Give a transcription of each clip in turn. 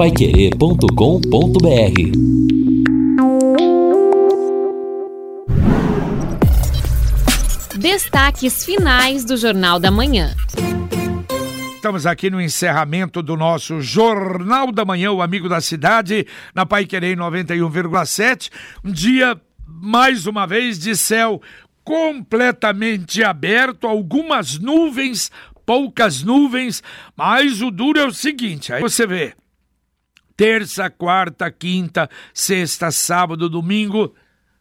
paiquerê.com.br Destaques finais do Jornal da Manhã. Estamos aqui no encerramento do nosso Jornal da Manhã, o Amigo da Cidade, na Pai Querer 91,7. Um dia, mais uma vez, de céu completamente aberto, algumas nuvens, poucas nuvens, mas o duro é o seguinte: aí você vê, terça, quarta, quinta, sexta, sábado, domingo,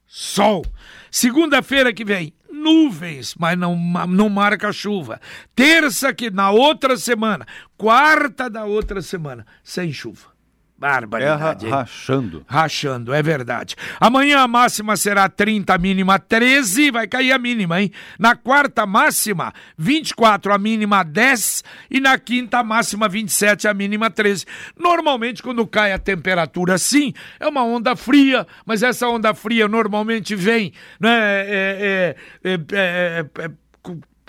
sol. Segunda-feira que vem, nuvens, mas não, não marca chuva. Terça que na outra semana, quarta da outra semana, sem chuva. Barbaridade. É rachando. Rachando, é verdade. Amanhã a máxima será 30, a mínima 13, vai cair a mínima, hein? Na quarta máxima, 24, a mínima 10 e na quinta máxima 27, a mínima 13. Normalmente quando cai a temperatura assim, é uma onda fria, mas essa onda fria normalmente vem, né? É, é, é, é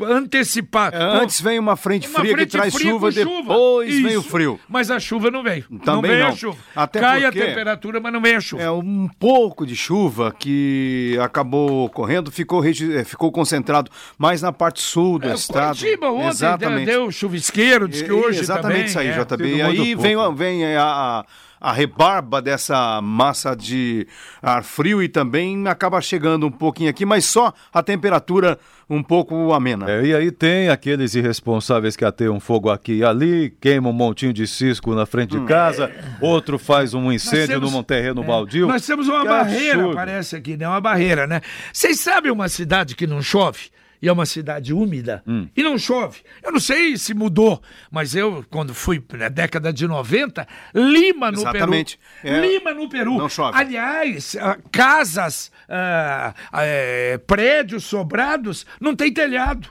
antecipar. É, antes vem uma frente uma fria frente que traz fria chuva, depois Isso. vem o frio. Mas a chuva não veio. Também não veio não. a chuva. Até Cai a temperatura, mas não vem a chuva. É um pouco de chuva que acabou ocorrendo, ficou, é, ficou concentrado mais na parte sul do é, estado. Curitiba ontem exatamente. deu, chuvisqueiro, diz que hoje Exatamente também, isso aí, é. JB. E aí vem, vem a, a rebarba dessa massa de ar frio e também acaba chegando um pouquinho aqui, mas só a temperatura um pouco amena. É, e aí tem aqueles irresponsáveis que ateiam fogo aqui e ali, queimam um montinho de cisco na frente hum. de casa, outro faz um incêndio temos, num terreno é, baldio. Nós temos uma barreira, absurdo. parece aqui, né? Uma barreira, né? Vocês sabem uma cidade que não chove? E é uma cidade úmida hum. e não chove. Eu não sei se mudou, mas eu, quando fui na década de 90, Lima no Exatamente. Peru. É, Lima no Peru. Não chove. Aliás, ah, casas, uh, uh, prédios sobrados, não tem telhado.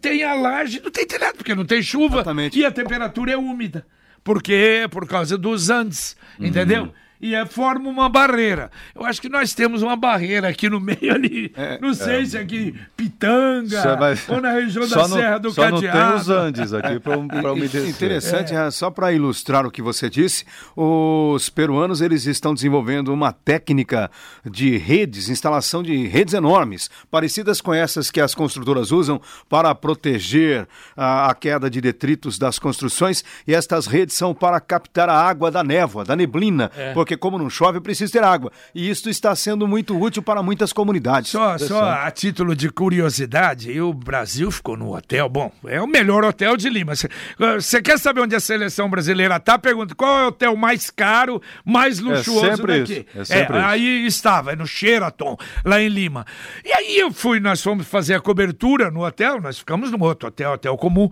Tem a laje, não tem telhado, porque não tem chuva Exatamente. e a temperatura é úmida. Porque por causa dos Andes, uhum. entendeu? E é, forma uma barreira. Eu acho que nós temos uma barreira aqui no meio ali. É, não sei é, se aqui Pitanga mas, ou na região da no, Serra do só Cadeado. Só não tem os Andes aqui para umedecer. Interessante, é. só para ilustrar o que você disse, os peruanos eles estão desenvolvendo uma técnica de redes, instalação de redes enormes, parecidas com essas que as construtoras usam para proteger a, a queda de detritos das construções. E estas redes são para captar a água da névoa, da neblina, é. porque porque como não chove, precisa ter água. E isso está sendo muito útil para muitas comunidades. Só, só a título de curiosidade, o Brasil ficou no hotel, bom, é o melhor hotel de Lima. Você quer saber onde a seleção brasileira está? Pergunta, qual é o hotel mais caro, mais é luxuoso é sempre daqui? Isso, é sempre é, isso. Aí estava, é no Sheraton, lá em Lima. E aí eu fui, nós fomos fazer a cobertura no hotel, nós ficamos no outro hotel, hotel comum.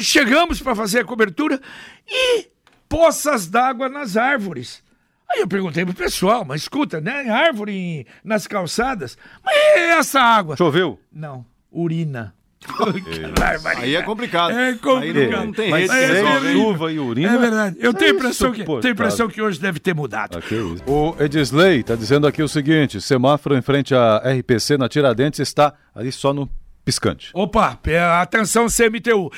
Chegamos para fazer a cobertura e poças d'água nas árvores. Aí eu perguntei pro pessoal, mas escuta, né? Árvore nas calçadas. Mas é essa água? Choveu? Não, urina. Aí é complicado. É complicado. Aí não, tem rede é, é, chuva e urina. É verdade. Eu tenho, é impressão que, tenho impressão que hoje deve ter mudado. Aqui é o Edisley está dizendo aqui o seguinte: semáforo em frente à RPC na Tiradentes está ali só no piscante. Opa, atenção CMTU.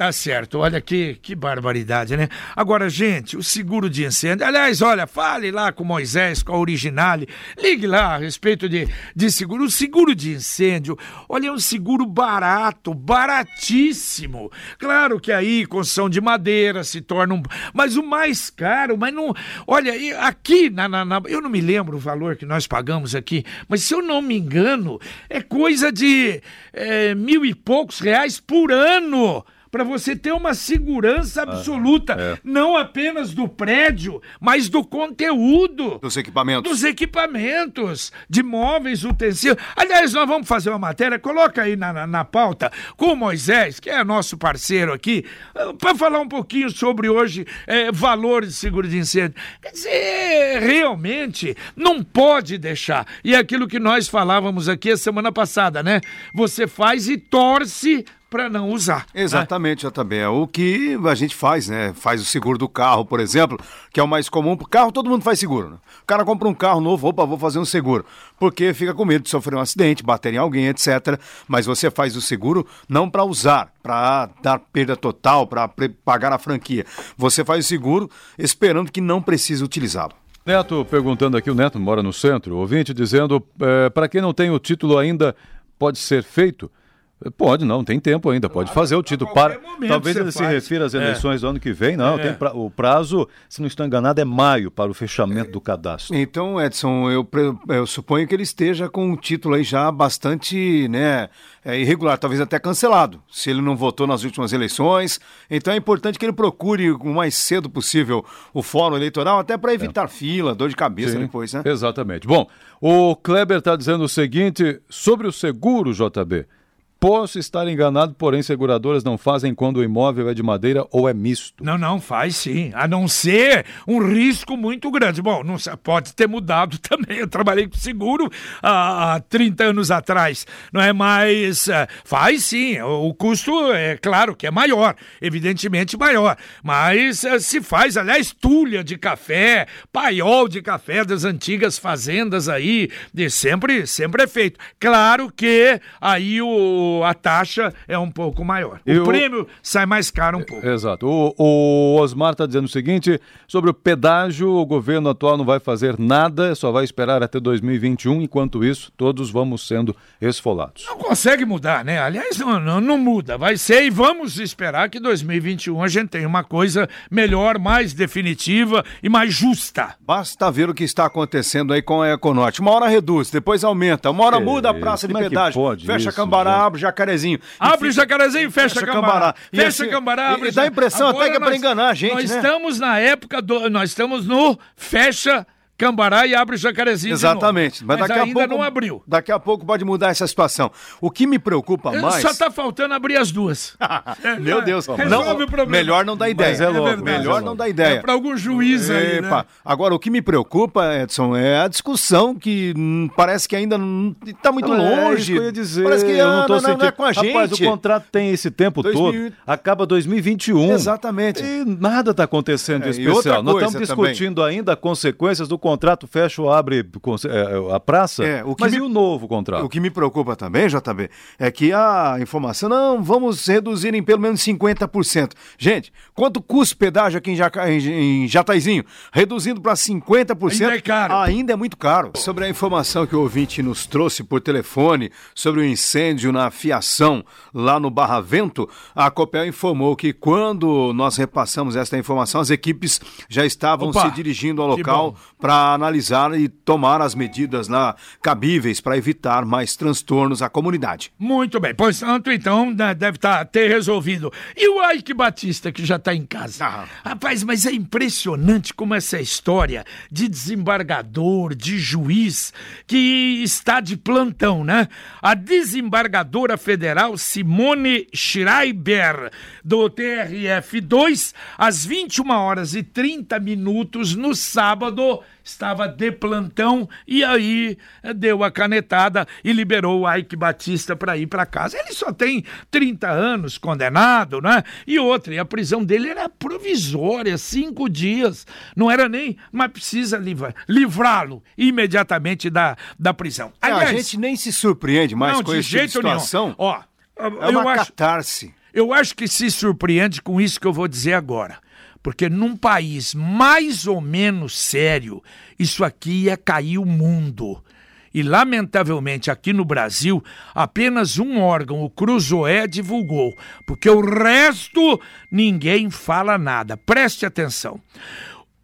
Tá certo, olha que, que barbaridade, né? Agora, gente, o seguro de incêndio. Aliás, olha, fale lá com Moisés, com a Originale, ligue lá a respeito de, de seguro. O seguro de incêndio, olha, é um seguro barato, baratíssimo. Claro que aí, construção de madeira se torna um. Mas o mais caro, mas não. Olha, aqui, na, na, na, eu não me lembro o valor que nós pagamos aqui, mas se eu não me engano, é coisa de é, mil e poucos reais por ano para você ter uma segurança absoluta, ah, é. não apenas do prédio, mas do conteúdo. Dos equipamentos. Dos equipamentos, de móveis, utensílios. Aliás, nós vamos fazer uma matéria, coloca aí na, na, na pauta, com o Moisés, que é nosso parceiro aqui, para falar um pouquinho sobre hoje é, valores de seguro de incêndio. Quer dizer, realmente não pode deixar. E é aquilo que nós falávamos aqui a semana passada, né? Você faz e torce para não usar. Né? Exatamente, né? JB. É o que a gente faz, né? Faz o seguro do carro, por exemplo, que é o mais comum. O carro todo mundo faz seguro. Né? O cara compra um carro novo, opa, vou fazer um seguro. Porque fica com medo de sofrer um acidente, bater em alguém, etc. Mas você faz o seguro não para usar, para dar perda total, para pagar a franquia. Você faz o seguro esperando que não precise utilizá-lo. Neto perguntando aqui, o Neto mora no centro, ouvinte dizendo, é, para quem não tem o título ainda, pode ser feito? Pode, não, tem tempo ainda, pode fazer o título. Para... Talvez ele faz. se refira às é. eleições é. do ano que vem, não. É. Pra... O prazo, se não estou enganado, é maio para o fechamento do cadastro. Então, Edson, eu, eu suponho que ele esteja com o título aí já bastante né, é, irregular, talvez até cancelado, se ele não votou nas últimas eleições. Então é importante que ele procure o mais cedo possível o fórum eleitoral, até para evitar é. fila, dor de cabeça Sim, depois, né? Exatamente. Bom, o Kleber está dizendo o seguinte sobre o seguro, JB. Posso estar enganado, porém seguradoras não fazem quando o imóvel é de madeira ou é misto. Não, não, faz sim. A não ser um risco muito grande. Bom, não pode ter mudado também. Eu trabalhei com seguro há, há 30 anos atrás, não é? Mas uh, faz sim. O, custo é claro que é maior, evidentemente maior. Mas uh, se faz, aliás, tulha de café, paiol de café das antigas fazendas aí, de sempre, sempre é feito. Claro que aí o a taxa é um pouco maior. O prêmio sai mais caro um pouco. Exato. O, o Osmar está dizendo o seguinte: sobre o pedágio, o governo atual não vai fazer nada, só vai esperar até 2021. Enquanto isso, todos vamos sendo esfolados. Não consegue mudar, né? Aliás, não, não, não muda. Vai ser e vamos esperar que 2021 a gente tenha uma coisa melhor, mais definitiva e mais justa. Basta ver o que está acontecendo aí com a Econorte. Uma hora reduz, depois aumenta, uma hora é, muda a praça de é pedágio, fecha isso, Cambará, abre jacarezinho. Abre o jacarezinho e fecha, fecha cambará. Fecha assim, cambará, abre. E dá a impressão Agora até que é pra enganar a gente, Nós né? estamos na época do... Nós estamos no fecha Cambará e abre o Jacarezinho Exatamente. Mas, mas daqui ainda a pouco, não abriu. Daqui a pouco pode mudar essa situação. O que me preocupa mais... Só tá faltando abrir as duas. Meu Deus. Não, o problema. Melhor não dá ideia. Mas é louco, é melhor é não dá ideia. É para algum juiz aí, né? Agora, o que me preocupa, Edson, é a discussão que hum, parece que ainda não tá muito não, longe. É isso que eu ia dizer. Parece que eu não, tô não, não é com a gente. Rapaz, o contrato tem esse tempo 2000... todo. Acaba 2021. Exatamente. E nada tá acontecendo de é, especial. Nós estamos discutindo também. ainda consequências do contrato fecha o abre é, a praça, é, o mas me, e o novo contrato? O que me preocupa também, JB, é que a informação, não, vamos reduzir em pelo menos 50%. Gente, quanto custa o pedágio aqui em, Jaca, em, em Jataizinho? Reduzindo para 50%, ainda é caro. Ainda é muito caro. Sobre a informação que o ouvinte nos trouxe por telefone sobre o incêndio na fiação lá no Barra Vento, a Copel informou que quando nós repassamos esta informação, as equipes já estavam Opa, se dirigindo ao local para analisar e tomar as medidas lá cabíveis para evitar mais transtornos à comunidade. Muito bem, pois tanto então né, deve tá, ter resolvido. E o Ike Batista que já está em casa? Ah. Rapaz, mas é impressionante como essa história de desembargador, de juiz que está de plantão, né? A desembargadora federal Simone Schreiber do TRF2 às 21 horas e 30 minutos no sábado estava de plantão e aí eh, deu a canetada e liberou o Ike Batista para ir para casa. Ele só tem 30 anos, condenado, né? E outra, e a prisão dele era provisória, cinco dias. Não era nem, mas precisa livrá-lo imediatamente da, da prisão. Aliás, a gente nem se surpreende mais não, com essa tipo situação. Nenhum. Ó, é uma acho, catarse. Eu acho que se surpreende com isso que eu vou dizer agora. Porque num país mais ou menos sério, isso aqui ia cair o mundo. E, lamentavelmente, aqui no Brasil, apenas um órgão, o Cruzoé, divulgou, porque o resto ninguém fala nada. Preste atenção.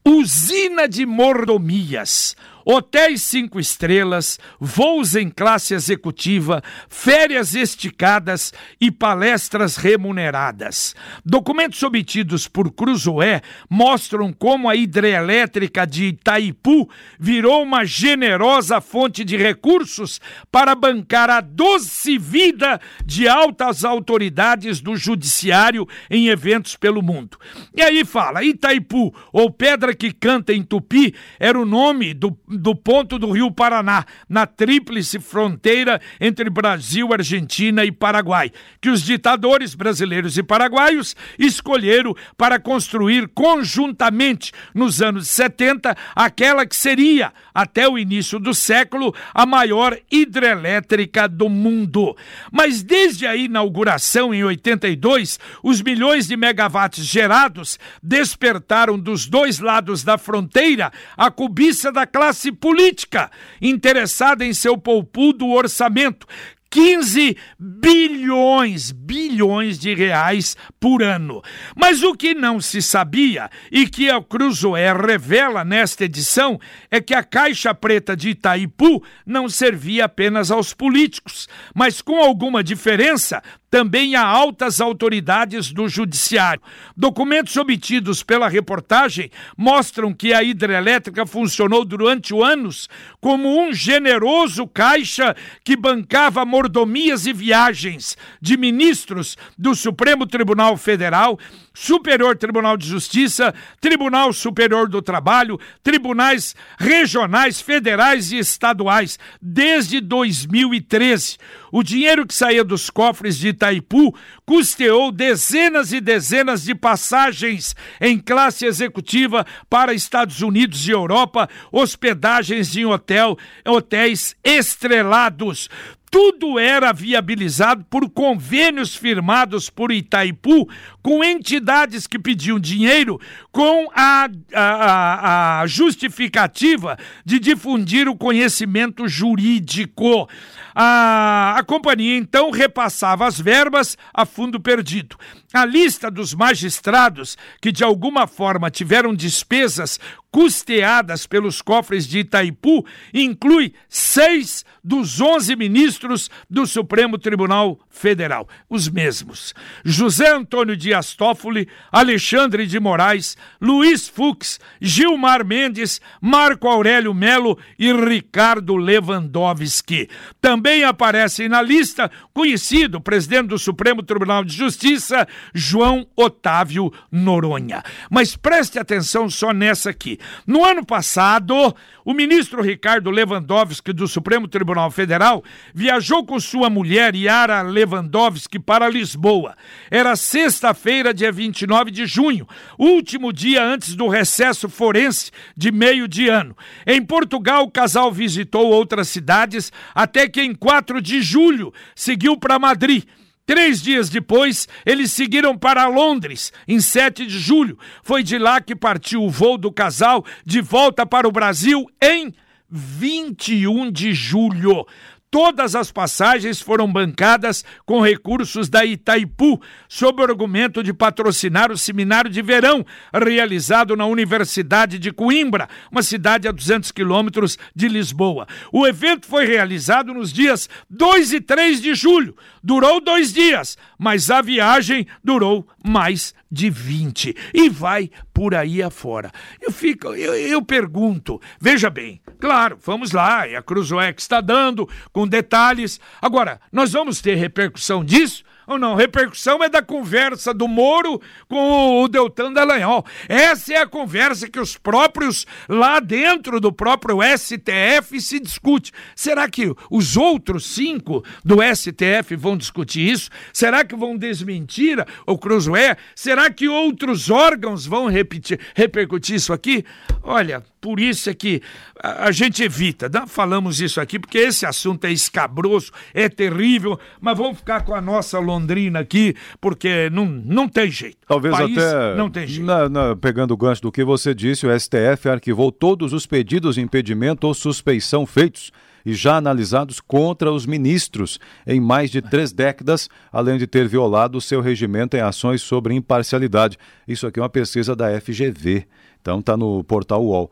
Usina de mordomias hotéis cinco estrelas, voos em classe executiva, férias esticadas e palestras remuneradas. Documentos obtidos por Cruzoé mostram como a hidrelétrica de Itaipu virou uma generosa fonte de recursos para bancar a doce vida de altas autoridades do judiciário em eventos pelo mundo. E aí fala, Itaipu, ou Pedra que Canta em Tupi, era o nome do do ponto do Rio Paraná, na tríplice fronteira entre Brasil, Argentina e Paraguai, que os ditadores brasileiros e paraguaios escolheram para construir conjuntamente nos anos 70 aquela que seria, até o início do século, a maior hidrelétrica do mundo. Mas desde a inauguração em 82, os milhões de megawatts gerados despertaram dos dois lados da fronteira a cobiça da classe classe política interessada em seu poupudo orçamento, 15 bilhões, bilhões de reais por ano. Mas o que não se sabia e que a Cruzoé revela nesta edição é que a Caixa Preta de Itaipu não servia apenas aos políticos, mas com alguma diferença também a altas autoridades do Judiciário. Documentos obtidos pela reportagem mostram que a hidrelétrica funcionou durante anos como um generoso caixa que bancava mordomias e viagens de ministros do Supremo Tribunal Federal, Superior Tribunal de Justiça, Tribunal Superior do Trabalho, tribunais regionais, federais e estaduais, desde 2013. O dinheiro que saía dos cofres de Itaipu custeou dezenas e dezenas de passagens em classe executiva para Estados Unidos e Europa, hospedagens em hotel, hotéis estrelados tudo era viabilizado por convênios firmados por Itaipu com entidades que pediam dinheiro com a, a, a justificativa de difundir o conhecimento jurídico. A, a companhia então repassava as verbas a fundo perdido. A lista dos magistrados que de alguma forma tiveram despesas custeadas pelos cofres de Itaipu inclui seis dos onze ministros do Supremo Tribunal Federal, os mesmos: José Antônio Dias Toffoli, Alexandre de Moraes, Luiz Fux, Gilmar Mendes, Marco Aurélio Melo e Ricardo Lewandowski. Também aparecem na lista conhecido presidente do Supremo Tribunal de Justiça, João Otávio Noronha. Mas preste atenção só nessa aqui. No ano passado, o ministro Ricardo Lewandowski do Supremo Tribunal Federal viajou com sua mulher Yara Lewandowski para Lisboa. Era sexta-feira, dia 29 de junho, último dia antes do recesso forense de meio de ano. Em Portugal, o casal visitou outras cidades até que em 4 de julho seguiu para Madrid Três dias depois, eles seguiram para Londres, em 7 de julho. Foi de lá que partiu o voo do casal de volta para o Brasil em 21 de julho. Todas as passagens foram bancadas com recursos da Itaipu, sob o argumento de patrocinar o seminário de verão realizado na Universidade de Coimbra, uma cidade a 200 quilômetros de Lisboa. O evento foi realizado nos dias 2 e 3 de julho. Durou dois dias, mas a viagem durou mais de 20 e vai por aí afora. Eu fico, eu, eu pergunto, veja bem, claro, vamos lá, é a Cruzoé que está dando com detalhes. Agora, nós vamos ter repercussão disso? Ou não? Repercussão é da conversa do Moro com o Deltan Dallagnol. Essa é a conversa que os próprios, lá dentro do próprio STF, se discute. Será que os outros cinco do STF vão discutir isso? Será que vão desmentir o Cruzoé? Será que outros órgãos vão repetir, repercutir isso aqui? Olha, por isso é que a, gente evita. Não falamos isso aqui porque esse assunto é escabroso, é terrível, mas vamos ficar com a nossa Londrina aqui porque não, não tem jeito. Talvez País até não tem jeito. Na, na, pegando o gancho do que você disse, o STF arquivou todos os pedidos de impedimento ou suspeição feitos e já analisados contra os ministros em mais de três décadas, além de ter violado o seu regimento em ações sobre imparcialidade. Isso aqui é uma pesquisa da FGV. Então está no portal UOL.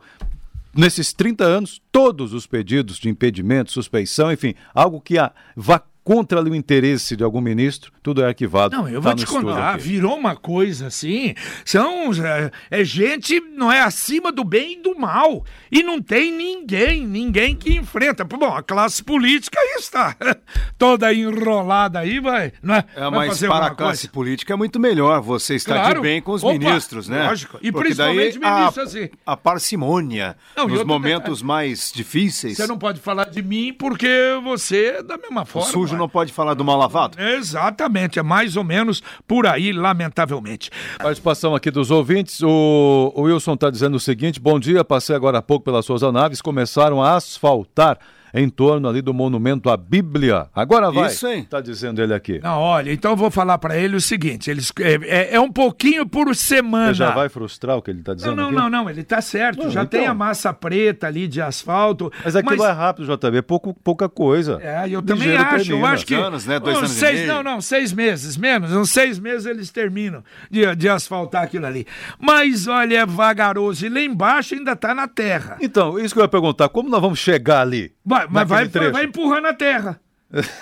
nesses 30 anos, todos os pedidos de impedimento, suspeição, enfim, algo que a, vá contra o interesse de algum ministro, tudo é arquivado. Não, eu tá vou te contar, virou uma coisa assim. São é, é, gente, não é acima do bem e do mal. E não tem ninguém, ninguém que enfrenta. Bom, a classe política aí está toda enrolada aí, vai. Não é, é mas para a classe política é muito melhor você estar claro. de bem com os Opa, ministros, né? Lógico. E Porque principalmente ministros assim. A parcimônia não, nos momentos mais difíceis. Você não pode falar de mim porque você, da mesma forma. O sujo não pode falar do mal lavado? Exatamente, é mais ou menos por aí, lamentavelmente. Participação aqui dos ouvintes. O, o Wilson está dizendo o seguinte: bom dia, passei agora há pouco pelas suas naves, começaram a asfaltar em torno ali do monumento à Bíblia. Agora vai. Isso, hein? Tá dizendo ele aqui. Não, olha, então eu vou falar para ele o seguinte, eles é, é, é, um pouquinho por semana. Você já vai frustrar o que ele tá dizendo Não, não, não, não, ele tá certo, não, já então... tem a massa preta ali de asfalto. Mas aquilo mas... é rápido, JB, é pouco, pouca coisa. É, eu também acho, termina. eu acho que... anos, né? Dois anos seis, Não, não, seis meses, menos, uns seis meses eles terminam de, de asfaltar aquilo ali. Mas, olha, é vagaroso, e lá embaixo ainda tá na terra. Então, isso que eu ia perguntar, como nós vamos chegar ali? Vai, mas vai, vai empurrando a terra.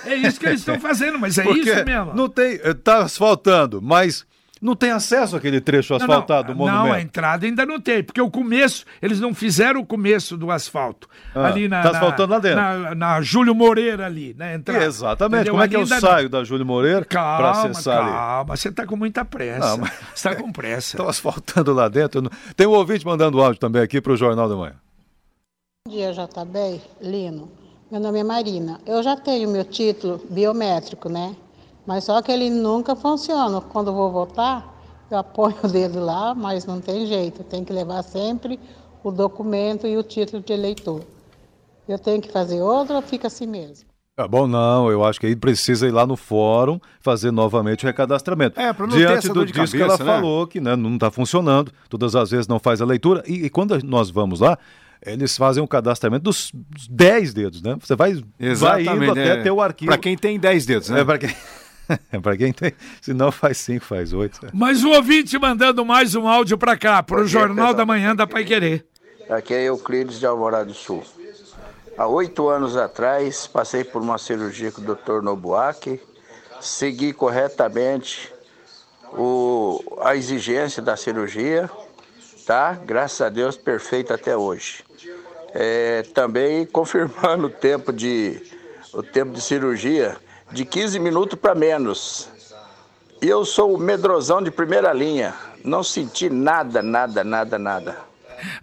É isso que eles estão fazendo, mas é Porque isso mesmo. Não tem, eh, tá asfaltando, mas não tem acesso àquele trecho asfaltado não, não, do monumento. Não, a entrada ainda não tem, porque o começo, eles não fizeram o começo do asfalto. Ah, ali na. Tá asfaltando lá dentro. Na, na Júlio Moreira ali, né? Entrada. Exatamente. Entendeu? Como é que eu saio não... da Júlio Moreira para acessar calma, ali? Calma, você tá com muita pressa. Não, mas... Você tá com pressa. Estão asfaltando lá dentro. Tem um ouvinte mandando áudio também aqui para o Jornal da Manhã. Bom dia, JB, Lino. Meu nome é Marina. Eu já tenho meu título biométrico, né? Mas só que ele nunca funciona. Quando eu vou votar, eu apoio o dedo lá, mas não tem jeito. Tem que levar sempre o documento e o título de eleitor. Eu tenho que fazer outro ou fica assim mesmo? É bom, não, eu acho que aí precisa ir lá no fórum fazer novamente o recadastramento. É, para não Diante ter do disso que ela né? falou, que né, não está funcionando, todas as vezes não faz a leitura. E, e, quando nós vamos lá, eles fazem um cadastramento dos 10 dedos, né? Você vai, vai indo até é. ter o arquivo. Para quem tem 10 dedos, né? É para quem. É para quem tem. Se não, faz 5, faz 8. Mas o ouvinte mandando mais um áudio para cá, para o Jornal da Manhã da Pai Querer. Aqui é Euclides de Alvorada do Sul. Há oito anos atrás, passei por uma cirurgia com o Dr. Nobuaki, segui corretamente o, a exigência da cirurgia, tá? Graças a Deus, perfeito até hoje. É, também confirmando o tempo de, o tempo de cirurgia de 15 minutos para menos. E eu sou o medrosão de primeira linha. Não senti nada, nada, nada, nada.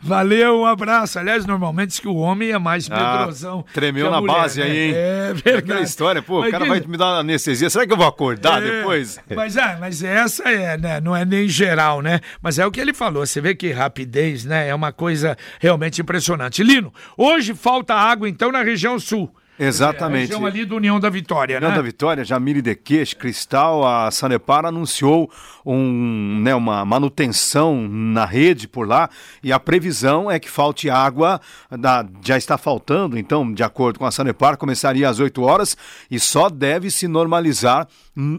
Valeu, um abraço. Aliás, normalmente diz que o homem é mais medrosão. Ah, tremeu na mulher, base né? aí, hein? É verdade. Aquela história, pô, mas o cara que... vai me dar anestesia. Será que eu vou acordar é, depois? Mas, ah, mas essa é, né? Não é nem geral, né? Mas é o que ele falou. Você vê que rapidez, né? É uma coisa realmente impressionante. Lino, hoje falta água, então, na região sul. Exatamente. A região ali do União da Vitória, União né? da Vitória, Jamile Dequeche, Cristal, a Sanepar anunciou um, né, uma manutenção na rede por lá e a previsão é que falte água, da, já está faltando, então, de acordo com a Sanepar, começaria às 8 horas e só deve se normalizar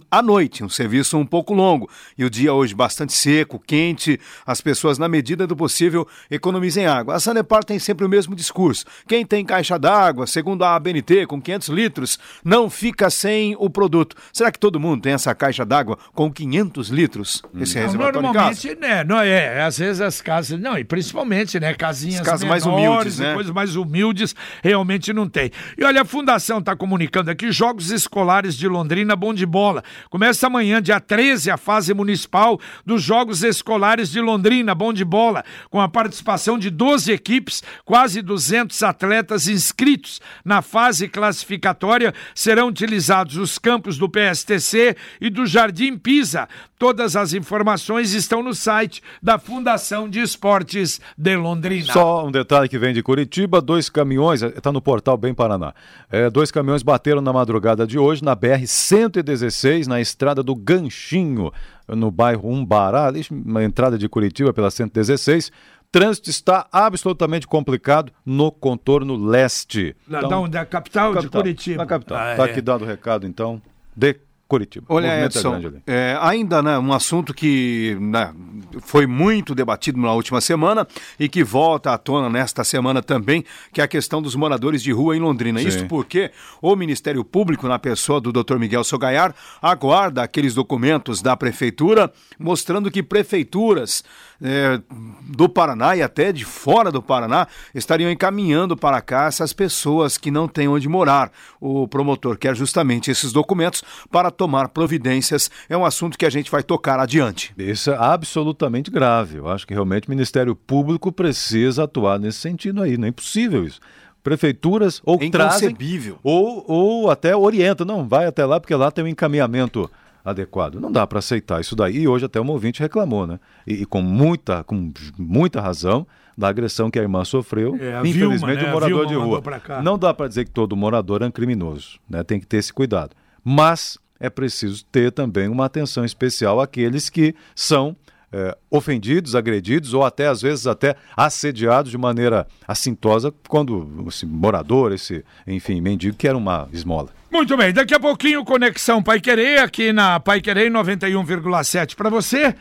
à noite, um serviço um pouco longo. E o dia hoje bastante seco, quente, as pessoas, na medida do possível, economizem água. A Sanepar tem sempre o mesmo discurso. Quem tem caixa d'água, segundo a ABNT, com 500 litros, não fica sem o produto. Será que todo mundo tem essa caixa d'água com 500 litros? Esse hum. reservatório Normalmente, né? Não é, às vezes as casas, não, e principalmente, né, casinhas casas menores, mais humildes, né? coisas mais humildes, realmente não tem. E olha, a Fundação está comunicando aqui, Jogos Escolares de Londrina, bom de bola bola. Começa amanhã, dia 13, a fase municipal dos Jogos Escolares de Londrina, bom de bola, com a participação de 12 equipes, quase 200 atletas inscritos. Na fase classificatória serão utilizados os campos do PSTC e do Jardim Pisa. Todas as informações estão no site da Fundação de Esportes de Londrina. Só um detalhe que vem de Curitiba: dois caminhões, está no portal Bem Paraná. É, dois caminhões bateram na madrugada de hoje na BR-116, na estrada do Ganchinho, no bairro Umbará, uma entrada de Curitiba pela 116 trânsito está absolutamente complicado no contorno leste. então, da, da capital, capital, de Curitiba. Na capital. Está ah, é. aqui dado o recado, então, de Curitiba. Olha, é Edson, é, ainda né, um assunto que né, foi muito debatido na última semana e que volta à tona nesta semana também, que é a questão dos moradores de rua em Londrina. Sim. Isso porque o Ministério Público, na pessoa do Dr. Miguel Sogaiar, aguarda aqueles documentos da Prefeitura mostrando que prefeituras é, do Paraná e até de fora do Paraná estariam encaminhando para cá essas pessoas que não têm onde morar. O promotor quer justamente esses documentos para tomar providências. É um assunto que a gente vai tocar adiante. Isso é absolutamente grave. Eu acho que realmente o Ministério Público precisa atuar nesse sentido aí. Não é impossível isso prefeituras ou é trazem ou, ou até orientam, não, vai até lá porque lá tem um encaminhamento adequado. Não dá para aceitar isso daí. E hoje até um ouvinte reclamou, né? E, e, com, muita, com muita razão da agressão que a irmã sofreu. É, a infelizmente, Vilma, né? um morador de rua. Não dá para dizer que todo morador é um criminoso, né? Tem que ter esse cuidado. Mas é preciso ter também uma atenção especial àqueles que são é, ofendidos, agredidos ou até às vezes até assediados de maneira assintosa quando esse morador, esse, enfim, mendigo quer uma esmola. Muito bem, daqui a pouquinho Conexão Pai Querer aqui na Pai Querer 91,7 para você.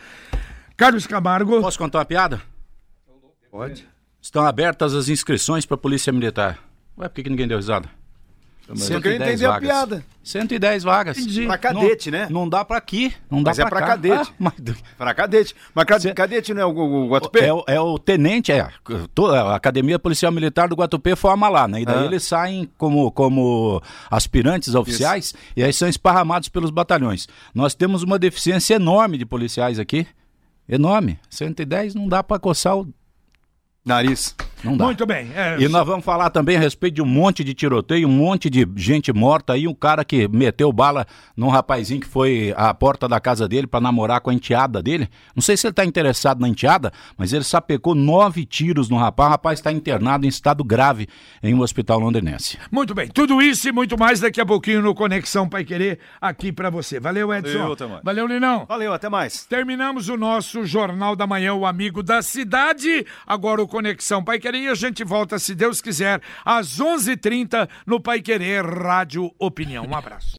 Carlos Camargo. Posso contar uma piada? Pode. Estão abertas as inscrições para a Polícia Militar. Ué, por que, que ninguém deu risada? Eu queria entender vagas. a piada. 110 vagas. Entendi. Pra cadete, não, né? Não dá pra aqui. Não dá mas é pra é pra cá. cadete. Ah, mas... Pra cadete. Mas Cê... cadete não é o, o, o Guatupê? É, é, o tenente, é. A Academia Policial Militar do Guatupê forma lá, né? E daí ah. eles saem como, como aspirantes oficiais Isso. e aí são esparramados pelos batalhões. Nós temos uma deficiência enorme de policiais aqui. Enorme. 110 não dá pra coçar o Nariz. Não dá. Muito bem. É... E nós vamos falar também a respeito de um monte de tiroteio, um monte de gente morta aí, um cara que meteu bala num rapazinho que foi à porta da casa dele para namorar com a enteada dele. Não sei se ele está interessado na enteada, mas ele sapecou nove tiros no rapaz. O rapaz está internado em estado grave em um hospital londrinense. Muito bem. Tudo isso e muito mais daqui a pouquinho no Conexão Pai Querer aqui para você. Valeu, Edson. Valeu, Valeu, Linão. Valeu, até mais. Terminamos o nosso Jornal da Manhã, o Amigo da Cidade. Agora o Conexão Pai Querer e a gente volta, se Deus quiser, às 11h30 no Pai Querer Rádio Opinião. Um abraço.